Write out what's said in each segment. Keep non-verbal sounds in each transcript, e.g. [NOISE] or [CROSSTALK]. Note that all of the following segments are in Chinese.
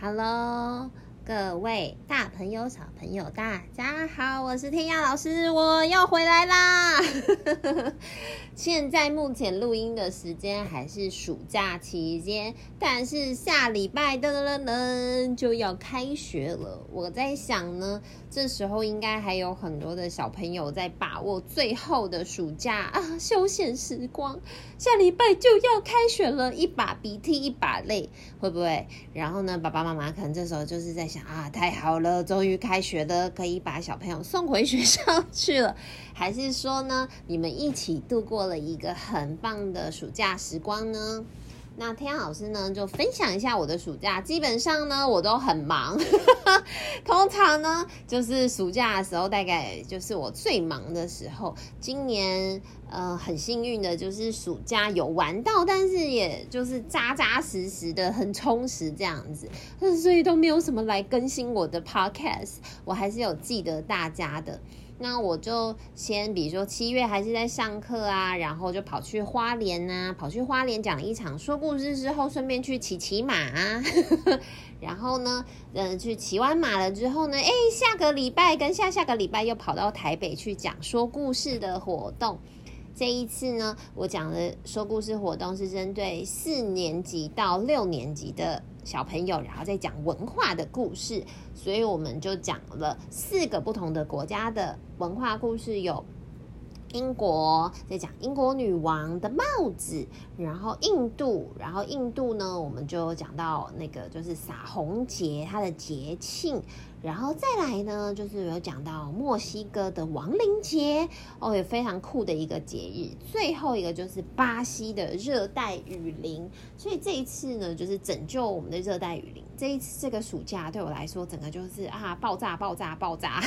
Hello，各位大朋友、小朋友，大家好，我是天涯老师，我又回来啦。[LAUGHS] 现在目前录音的时间还是暑假期间，但是下礼拜噔噔噔噔就要开学了。我在想呢，这时候应该还有很多的小朋友在把握最后的暑假啊休闲时光。下礼拜就要开学了，一把鼻涕一把泪，会不会？然后呢，爸爸妈妈可能这时候就是在啊，太好了，终于开学了，可以把小朋友送回学校去了。还是说呢，你们一起度过了一个很棒的暑假时光呢？那天阳老师呢，就分享一下我的暑假。基本上呢，我都很忙。[LAUGHS] 通常呢，就是暑假的时候，大概就是我最忙的时候。今年呃，很幸运的就是暑假有玩到，但是也就是扎扎实实的很充实这样子。所以都没有什么来更新我的 podcast，我还是有记得大家的。那我就先，比如说七月还是在上课啊，然后就跑去花莲啊，跑去花莲讲一场说故事之后，顺便去骑骑马啊，[LAUGHS] 然后呢，嗯，去骑完马了之后呢，哎，下个礼拜跟下下个礼拜又跑到台北去讲说故事的活动。这一次呢，我讲的说故事活动是针对四年级到六年级的小朋友，然后再讲文化的故事，所以我们就讲了四个不同的国家的文化故事，有英国，在讲英国女王的帽子，然后印度，然后印度呢，我们就讲到那个就是撒红节，它的节庆。然后再来呢，就是有讲到墨西哥的亡灵节哦，也非常酷的一个节日。最后一个就是巴西的热带雨林，所以这一次呢，就是拯救我们的热带雨林。这一次这个暑假对我来说，整个就是啊，爆炸爆炸爆炸，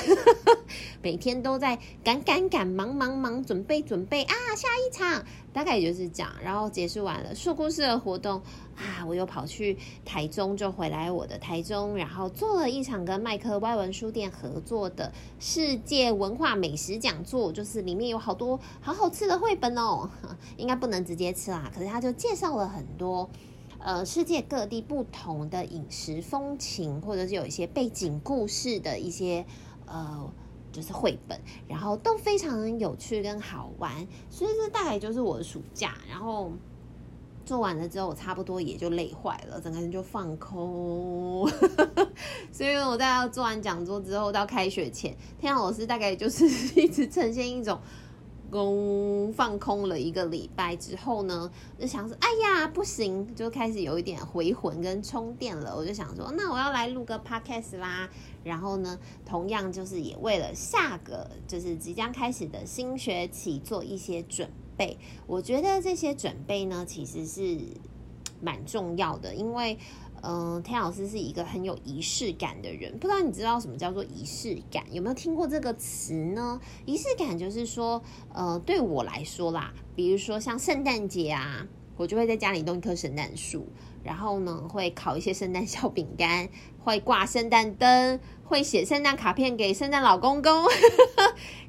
[LAUGHS] 每天都在赶赶赶，忙忙忙，准备准备啊，下一场大概也就是这样。然后结束完了说故事的活动啊，我又跑去台中，就回来我的台中，然后做了一场跟麦克。外文书店合作的世界文化美食讲座，就是里面有好多好好吃的绘本哦，应该不能直接吃啦。可是他就介绍了很多呃世界各地不同的饮食风情，或者是有一些背景故事的一些呃就是绘本，然后都非常有趣跟好玩。所以这大概就是我的暑假，然后。做完了之后，我差不多也就累坏了，整个人就放空。[LAUGHS] 所以我在做完讲座之后，到开学前，天老师大概就是 [LAUGHS] 一直呈现一种空放空了一个礼拜之后呢，就想说，哎呀，不行，就开始有一点回魂跟充电了。我就想说，那我要来录个 podcast 啦。然后呢，同样就是也为了下个就是即将开始的新学期做一些准备。备，我觉得这些准备呢，其实是蛮重要的，因为，嗯、呃，天老师是一个很有仪式感的人，不知道你知道什么叫做仪式感？有没有听过这个词呢？仪式感就是说，呃，对我来说啦，比如说像圣诞节啊，我就会在家里弄一棵圣诞树，然后呢，会烤一些圣诞小饼干，会挂圣诞灯，会写圣诞卡片给圣诞老公公。[LAUGHS]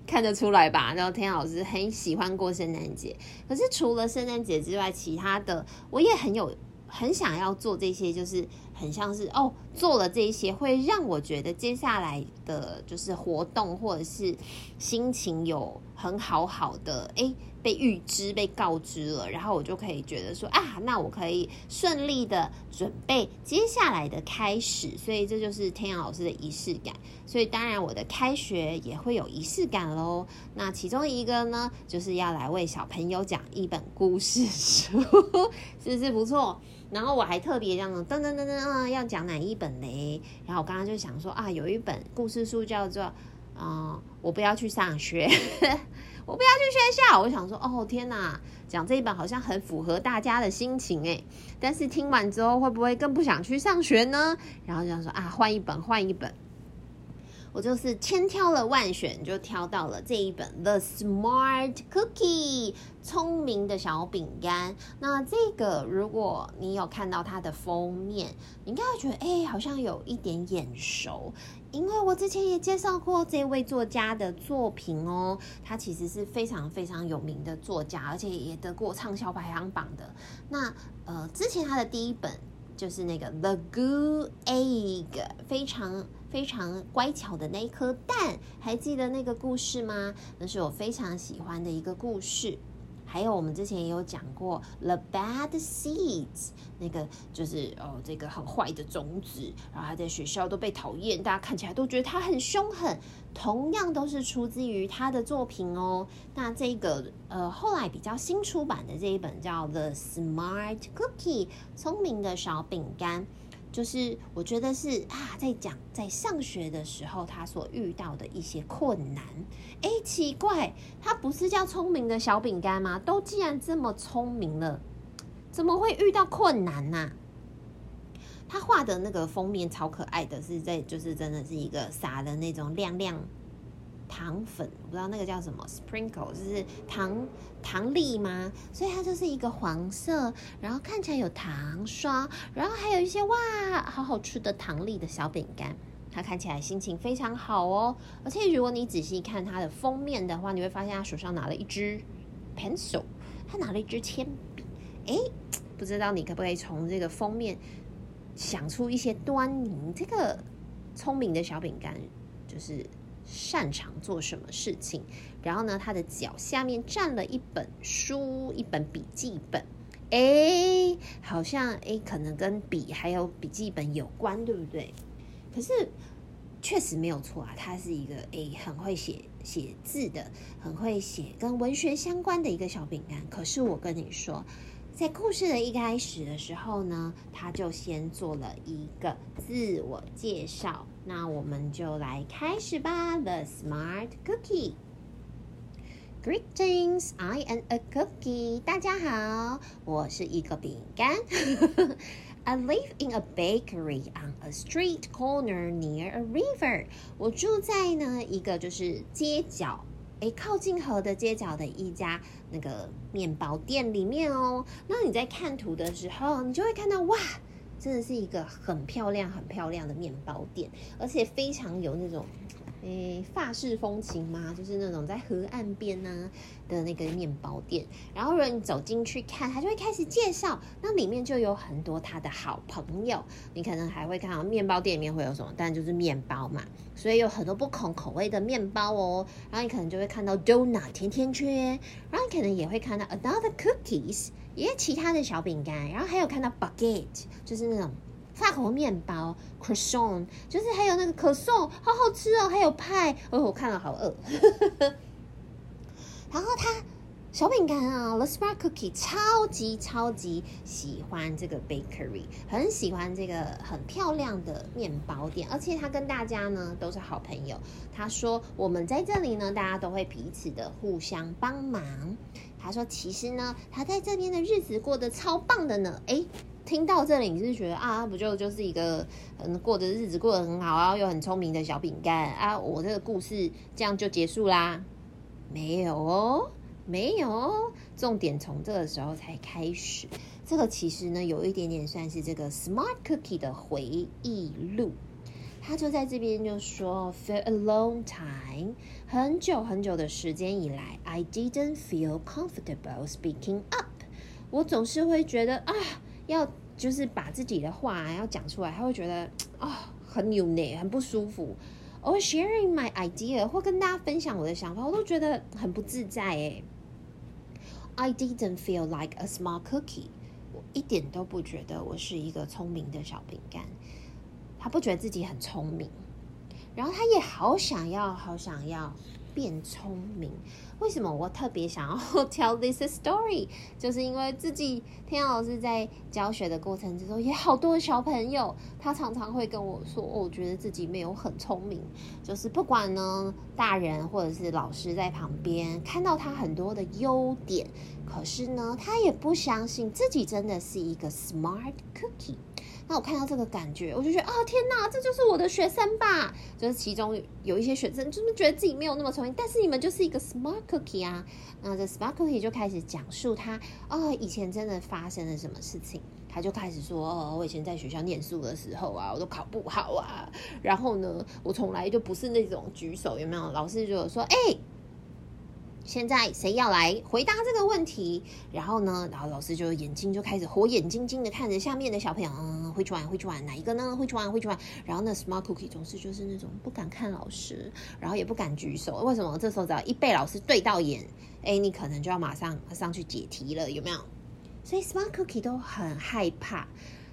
看得出来吧？然后天老师很喜欢过圣诞节，可是除了圣诞节之外，其他的我也很有很想要做这些，就是很像是哦，做了这些会让我觉得接下来的就是活动或者是心情有很好好的诶。被预知、被告知了，然后我就可以觉得说啊，那我可以顺利的准备接下来的开始，所以这就是天阳老师的仪式感。所以当然我的开学也会有仪式感喽。那其中一个呢，就是要来为小朋友讲一本故事书，[LAUGHS] 是不是不错？然后我还特别这样噔噔噔噔啊，要讲哪一本嘞？然后我刚刚就想说啊，有一本故事书叫做啊、我不要去上学。[LAUGHS] 我不要去学校，我想说，哦天哪，讲这一本好像很符合大家的心情诶，但是听完之后会不会更不想去上学呢？然后就想说啊，换一本，换一本。我就是千挑了万选，就挑到了这一本《The Smart Cookie》聪明的小饼干。那这个，如果你有看到它的封面，你应该会觉得，哎、好像有一点眼熟，因为我之前也介绍过这位作家的作品哦。他其实是非常非常有名的作家，而且也得过畅销排行榜的。那呃，之前他的第一本。就是那个 The Good Egg，非常非常乖巧的那一颗蛋，还记得那个故事吗？那是我非常喜欢的一个故事。还有我们之前也有讲过 The Bad Seeds，那个就是哦，这个很坏的种子，然后他在学校都被讨厌，大家看起来都觉得他很凶狠。同样都是出自于他的作品哦。那这个呃，后来比较新出版的这一本叫 The Smart Cookie，聪明的小饼干。就是我觉得是啊，在讲在上学的时候他所遇到的一些困难。哎，奇怪，他不是叫聪明的小饼干吗？都既然这么聪明了，怎么会遇到困难呢、他画的那个封面超可爱的，是在就是真的是一个傻的那种亮亮。糖粉，我不知道那个叫什么，sprinkle，就是糖糖粒吗？所以它就是一个黄色，然后看起来有糖霜，然后还有一些哇，好好吃的糖粒的小饼干。它看起来心情非常好哦，而且如果你仔细看它的封面的话，你会发现他手上拿了一支 pencil，他拿了一支铅笔。诶，不知道你可不可以从这个封面想出一些端倪？这个聪明的小饼干就是。擅长做什么事情？然后呢，他的脚下面站了一本书，一本笔记本。哎，好像哎，可能跟笔还有笔记本有关，对不对？可是确实没有错啊，他是一个哎，很会写写字的，很会写跟文学相关的一个小饼干。可是我跟你说。在故事的一开始的时候呢，他就先做了一个自我介绍。那我们就来开始吧。The Smart Cookie. Greetings, I am a cookie. 大家好，我是一个饼干。I live in a bakery on a street corner near a river. 我住在呢一个就是街角。诶，靠近河的街角的一家那个面包店里面哦，那你在看图的时候，你就会看到哇，真的是一个很漂亮、很漂亮的面包店，而且非常有那种。诶，法式风情嘛？就是那种在河岸边呢的那个面包店。然后，如果你走进去看，他就会开始介绍。那里面就有很多他的好朋友。你可能还会看到面包店里面会有什么，但就是面包嘛。所以有很多不同口味的面包哦。然后你可能就会看到 donut 甜甜圈。然后你可能也会看到 another cookies，也有其他的小饼干。然后还有看到 baguette，就是那种。法国面包，croissant，就是还有那个可颂，好好吃哦，还有派，哦，我看了好饿。[LAUGHS] 然后他小饼干啊，The Smart Cookie，超级超级喜欢这个 bakery，很喜欢这个很漂亮的面包店，而且他跟大家呢都是好朋友。他说我们在这里呢，大家都会彼此的互相帮忙。他说其实呢，他在这边的日子过得超棒的呢，诶。听到这里，你是觉得啊，不就就是一个嗯，过的日子过得很好啊，又很聪明的小饼干啊？我这个故事这样就结束啦？没有哦，没有哦，重点从这个时候才开始。这个其实呢，有一点点算是这个 Smart Cookie 的回忆录。他就在这边就说：“For a long time，很久很久的时间以来，I didn't feel comfortable speaking up。我总是会觉得啊。”要就是把自己的话要讲出来，他会觉得 [TSK] 啊、很扭捏，很不舒服。Or sharing my idea 或跟大家分享我的想法，我都觉得很不自在诶。I didn't feel like a smart cookie。我一点都不觉得我是一个聪明的小饼干。他不觉得自己很聪明，然后他也好想要，好想要。变聪明，为什么我特别想要 [LAUGHS] tell this story？就是因为自己天阳老师在教学的过程之中，也好多小朋友，他常常会跟我说，我觉得自己没有很聪明。就是不管呢，大人或者是老师在旁边看到他很多的优点，可是呢，他也不相信自己真的是一个 smart cookie。那我看到这个感觉，我就觉得啊，天哪，这就是我的学生吧？就是其中有一些学生，就是觉得自己没有那么聪明，但是你们就是一个 smart cookie 啊。那这 smart cookie 就开始讲述他啊，以前真的发生了什么事情。他就开始说，哦，我以前在学校念书的时候啊，我都考不好啊。然后呢，我从来就不是那种举手，有没有？老师就说，哎。现在谁要来回答这个问题？然后呢，然后老师就眼睛就开始火眼金睛的看着下面的小朋友，嗯，会去玩，会去玩哪一个呢？会去玩，会去玩。然后那 Smart Cookie 总是就是那种不敢看老师，然后也不敢举手。为什么？这时候只要一被老师对到眼，哎，你可能就要马上上去解题了，有没有？所以 Smart Cookie 都很害怕，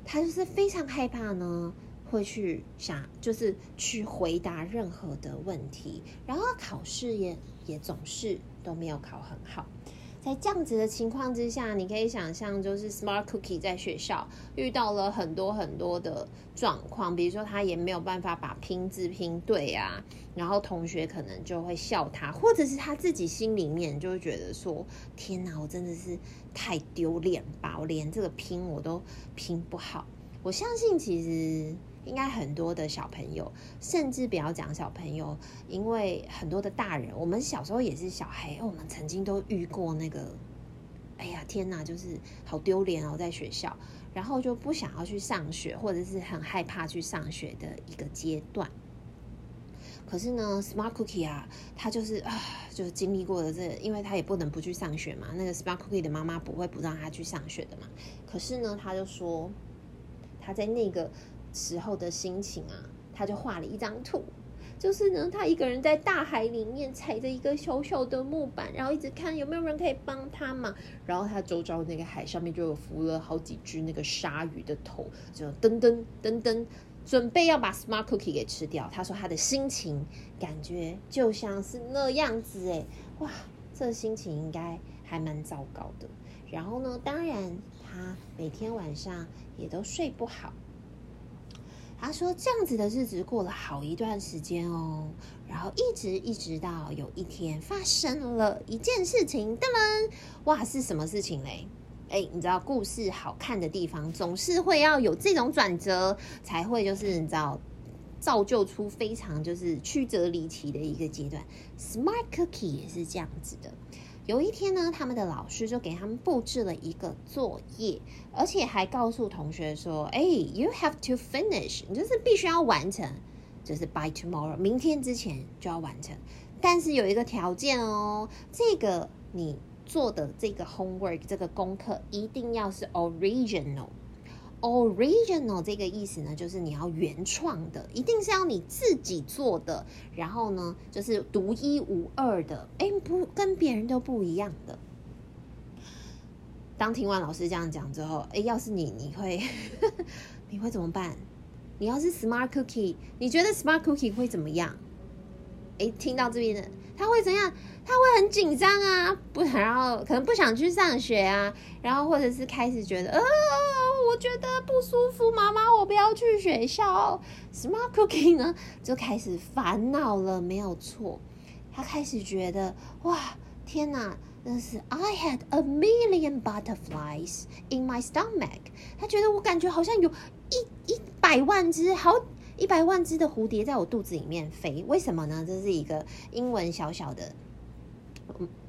他就是非常害怕呢，会去想，就是去回答任何的问题，然后考试也也总是都没有考很好。在这样子的情况之下，你可以想象，就是 Smart Cookie 在学校遇到了很多很多的状况，比如说他也没有办法把拼字拼对啊，然后同学可能就会笑他，或者是他自己心里面就会觉得说：“天哪，我真的是太丢脸吧！我连这个拼我都拼不好。”我相信其实。应该很多的小朋友，甚至不要讲小朋友，因为很多的大人，我们小时候也是小孩，我们曾经都遇过那个，哎呀天哪，就是好丢脸哦，在学校，然后就不想要去上学，或者是很害怕去上学的一个阶段。可是呢，Smart Cookie 啊，他就是啊，就是经历过了这，因为他也不能不去上学嘛。那个 Smart Cookie 的妈妈不会不让他去上学的嘛。可是呢，他就说他在那个。时候的心情啊，他就画了一张图，就是呢，他一个人在大海里面踩着一个小小的木板，然后一直看有没有人可以帮他嘛。然后他周遭那个海上面就有浮了好几只那个鲨鱼的头，就噔噔噔噔，准备要把 Smart Cookie 给吃掉。他说他的心情感觉就像是那样子，哎，哇，这心情应该还蛮糟糕的。然后呢，当然他每天晚上也都睡不好。他说：“这样子的日子过了好一段时间哦，然后一直一直到有一天发生了一件事情，噔噔，哇，是什么事情嘞？哎，你知道故事好看的地方总是会要有这种转折，才会就是你知道造就出非常就是曲折离奇的一个阶段。Smart Cookie 也是这样子的。”有一天呢，他们的老师就给他们布置了一个作业，而且还告诉同学说：“哎，you have to finish，你就是必须要完成，就是 by tomorrow，明天之前就要完成。但是有一个条件哦，这个你做的这个 homework，这个功课一定要是 original。” Original 这个意思呢，就是你要原创的，一定是要你自己做的，然后呢，就是独一无二的，哎，不跟别人都不一样的。当听完老师这样讲之后，哎，要是你，你会 [LAUGHS] 你会怎么办？你要是 Smart Cookie，你觉得 Smart Cookie 会怎么样？哎，听到这边的，他会怎样？他会很紧张啊，不，然后可能不想去上学啊，然后或者是开始觉得，呃。我觉得不舒服，妈妈，我不要去学校。Smart Cookie 呢，就开始烦恼了，没有错。他开始觉得，哇，天哪，那是 I had a million butterflies in my stomach。他觉得我感觉好像有一一百万只，好一百万只的蝴蝶在我肚子里面飞。为什么呢？这是一个英文小小的。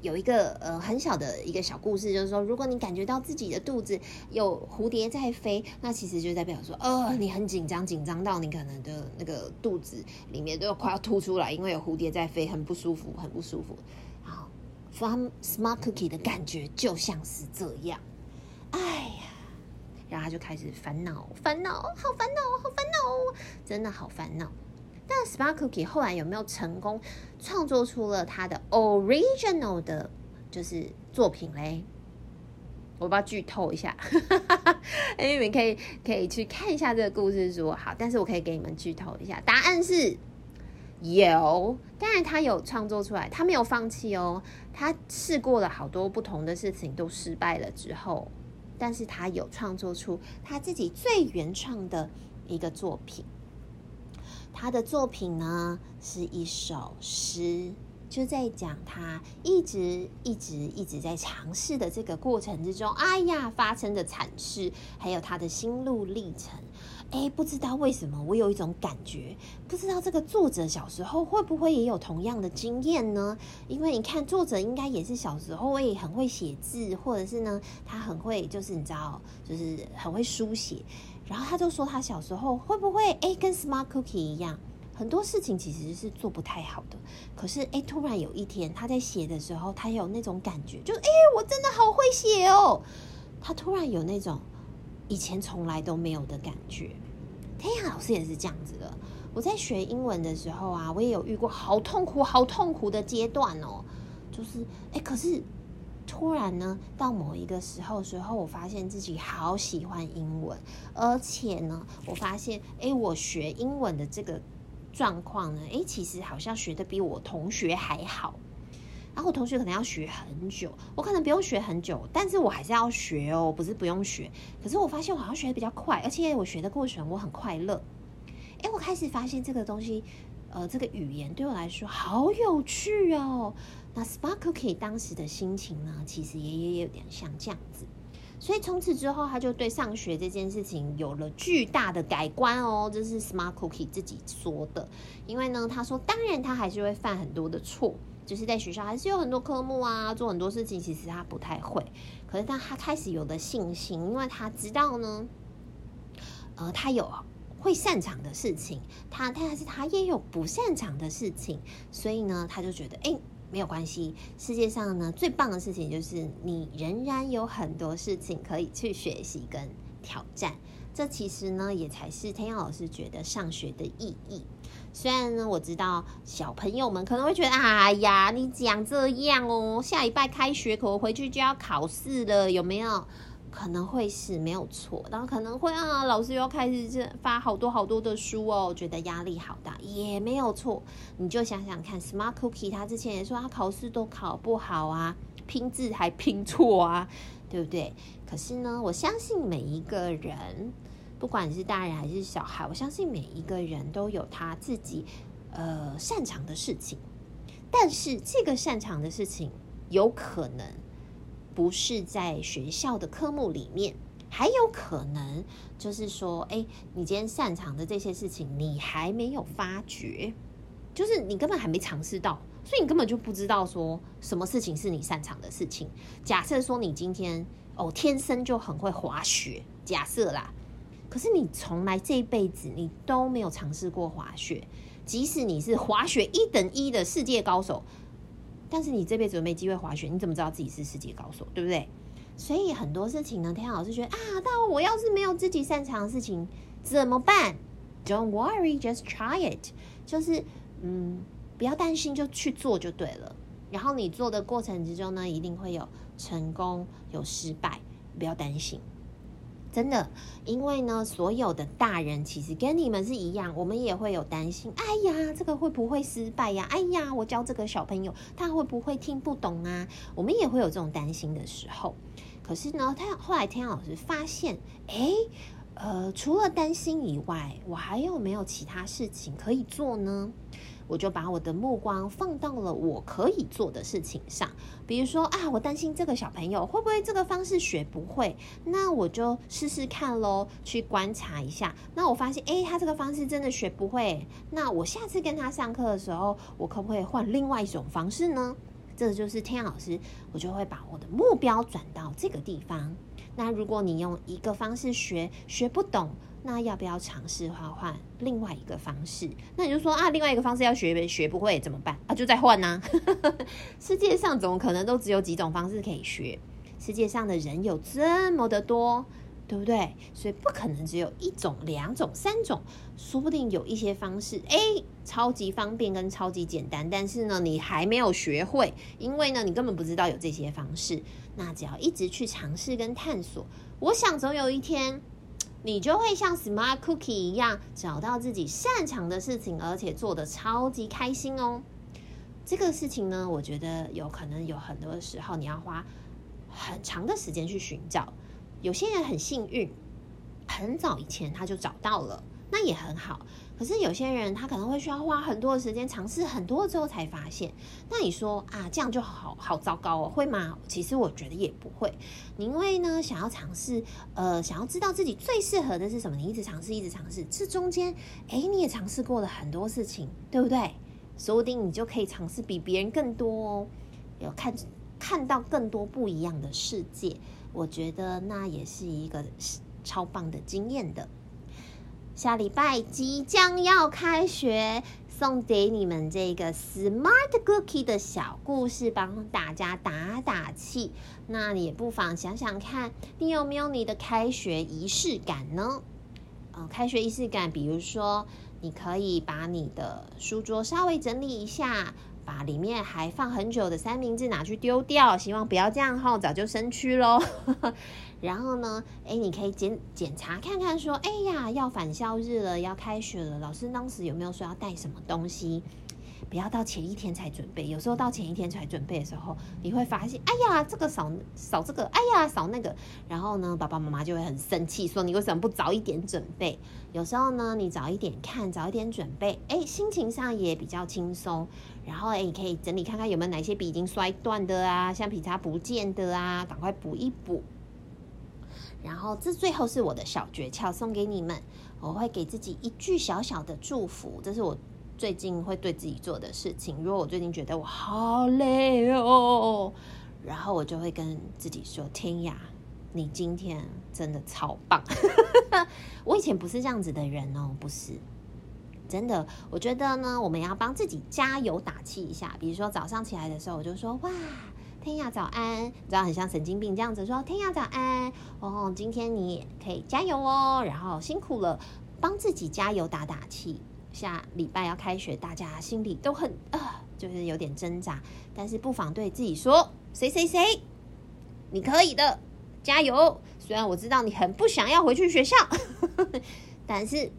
有一个呃很小的一个小故事，就是说，如果你感觉到自己的肚子有蝴蝶在飞，那其实就代表说，呃，你很紧张，紧张到你可能的那个肚子里面都要快要吐出来，因为有蝴蝶在飞，很不舒服，很不舒服。好，From Smart Cookie 的感觉就像是这样。哎呀，然后他就开始烦恼，烦恼，好烦恼，好烦恼，真的好烦恼。但 Smart Cookie 后来有没有成功创作出了他的 original 的，就是作品嘞？我不要剧透一下，哎，[LAUGHS] 你们可以可以去看一下这个故事书。好，但是我可以给你们剧透一下，答案是有。当然，他有创作出来，他没有放弃哦。他试过了好多不同的事情，都失败了之后，但是他有创作出他自己最原创的一个作品。他的作品呢，是一首诗，就在讲他一直一直一直在尝试的这个过程之中，哎呀，发生的惨事，还有他的心路历程。哎，不知道为什么，我有一种感觉，不知道这个作者小时候会不会也有同样的经验呢？因为你看，作者应该也是小时候也很会写字，或者是呢，他很会，就是你知道，就是很会书写。然后他就说，他小时候会不会诶，跟 Smart Cookie 一样，很多事情其实是做不太好的。可是诶，突然有一天他在写的时候，他有那种感觉，就诶，我真的好会写哦。他突然有那种以前从来都没有的感觉。天涯老师也是这样子的。我在学英文的时候啊，我也有遇过好痛苦、好痛苦的阶段哦。就是，哎，可是突然呢，到某一个时候时候，我发现自己好喜欢英文，而且呢，我发现，哎，我学英文的这个状况呢，哎，其实好像学得比我同学还好。然后我同学可能要学很久，我可能不用学很久，但是我还是要学哦，不是不用学。可是我发现我好像学得比较快，而且我学的过程我很快乐。哎，我开始发现这个东西，呃，这个语言对我来说好有趣哦。那 Smart Cookie 当时的心情呢，其实也也有点像这样子。所以从此之后，他就对上学这件事情有了巨大的改观哦。这是 Smart Cookie 自己说的。因为呢，他说，当然他还是会犯很多的错，就是在学校还是有很多科目啊，做很多事情，其实他不太会。可是当他开始有了信心，因为他知道呢，呃，他有。会擅长的事情，他但是他也有不擅长的事情，所以呢，他就觉得哎，没有关系。世界上呢，最棒的事情就是你仍然有很多事情可以去学习跟挑战。这其实呢，也才是天佑老师觉得上学的意义。虽然呢，我知道小朋友们可能会觉得，哎呀，你讲这样哦，下礼拜开学，可我回去就要考试了，有没有？可能会是没有错，然后可能会啊，老师又要开始这发好多好多的书哦，觉得压力好大，也没有错。你就想想看，Smart Cookie 他之前也说他考试都考不好啊，拼字还拼错啊，对不对？可是呢，我相信每一个人，不管是大人还是小孩，我相信每一个人都有他自己呃擅长的事情，但是这个擅长的事情有可能。不是在学校的科目里面，还有可能就是说，哎，你今天擅长的这些事情，你还没有发觉，就是你根本还没尝试到，所以你根本就不知道说什么事情是你擅长的事情。假设说你今天哦天生就很会滑雪，假设啦，可是你从来这一辈子你都没有尝试过滑雪，即使你是滑雪一等一的世界高手。但是你这辈子没机会滑雪，你怎么知道自己是世界高手，对不对？所以很多事情呢，天老师觉得啊，但我要是没有自己擅长的事情怎么办？Don't worry, just try it。就是嗯，不要担心，就去做就对了。然后你做的过程之中呢，一定会有成功，有失败，不要担心。真的，因为呢，所有的大人其实跟你们是一样，我们也会有担心。哎呀，这个会不会失败呀？哎呀，我教这个小朋友，他会不会听不懂啊？我们也会有这种担心的时候。可是呢，他后来天老师发现，哎，呃，除了担心以外，我还有没有其他事情可以做呢？我就把我的目光放到了我可以做的事情上，比如说啊，我担心这个小朋友会不会这个方式学不会，那我就试试看喽，去观察一下。那我发现，诶，他这个方式真的学不会，那我下次跟他上课的时候，我可不可以换另外一种方式呢？这就是天老师，我就会把我的目标转到这个地方。那如果你用一个方式学，学不懂。那要不要尝试换换另外一个方式？那你就说啊，另外一个方式要学学不会怎么办啊？就再换呐。世界上怎么可能都只有几种方式可以学？世界上的人有这么的多，对不对？所以不可能只有一种、两种、三种，说不定有一些方式，哎，超级方便跟超级简单，但是呢，你还没有学会，因为呢，你根本不知道有这些方式。那只要一直去尝试跟探索，我想总有一天。你就会像 Smart Cookie 一样，找到自己擅长的事情，而且做的超级开心哦。这个事情呢，我觉得有可能有很多时候，你要花很长的时间去寻找。有些人很幸运，很早以前他就找到了，那也很好。可是有些人他可能会需要花很多的时间尝试很多之后才发现。那你说啊，这样就好好糟糕哦，会吗？其实我觉得也不会。你因为呢，想要尝试，呃，想要知道自己最适合的是什么，你一直尝试，一直尝试，这中间，哎，你也尝试过了很多事情，对不对？说不定你就可以尝试比别人更多哦，有看看到更多不一样的世界。我觉得那也是一个超棒的经验的。下礼拜即将要开学送给你们这个 Smart Cookie 的小故事，帮大家打打气。那你也不妨想想看，你有没有你的开学仪式感呢？呃，开学仪式感，比如说，你可以把你的书桌稍微整理一下。把里面还放很久的三明治拿去丢掉，希望不要这样哈，早就生蛆喽。然后呢，哎，你可以检检查看看，说，哎呀，要返校日了，要开学了，老师当时有没有说要带什么东西？不要到前一天才准备，有时候到前一天才准备的时候，你会发现，哎呀，这个少少这个，哎呀，少那个，然后呢，爸爸妈妈就会很生气，说你为什么不早一点准备？有时候呢，你早一点看，早一点准备，哎，心情上也比较轻松。然后哎，你可以整理看看有没有哪些笔已经摔断的啊，橡皮擦不见的啊，赶快补一补。然后这最后是我的小诀窍，送给你们，我会给自己一句小小的祝福，这是我。最近会对自己做的事情，如果我最近觉得我好累哦，然后我就会跟自己说：“天呀，你今天真的超棒！” [LAUGHS] 我以前不是这样子的人哦，不是真的。我觉得呢，我们要帮自己加油打气一下。比如说早上起来的时候，我就说：“哇，天呀，早安！”你知道很像神经病这样子说：“天呀，早安！哦，今天你也可以加油哦，然后辛苦了，帮自己加油打打气。”下礼拜要开学，大家心里都很、呃，就是有点挣扎。但是不妨对自己说：“谁谁谁，你可以的，加油！”虽然我知道你很不想要回去学校，[LAUGHS] 但是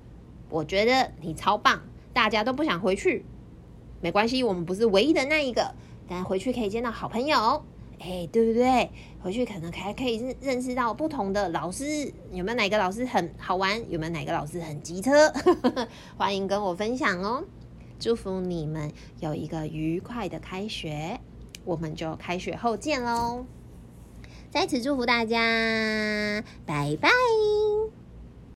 我觉得你超棒。大家都不想回去，没关系，我们不是唯一的那一个。但回去可以见到好朋友。哎，对不对？回去可能还可以认认识到不同的老师，有没有哪个老师很好玩？有没有哪个老师很机车？[LAUGHS] 欢迎跟我分享哦！祝福你们有一个愉快的开学，我们就开学后见喽！在此祝福大家，拜拜。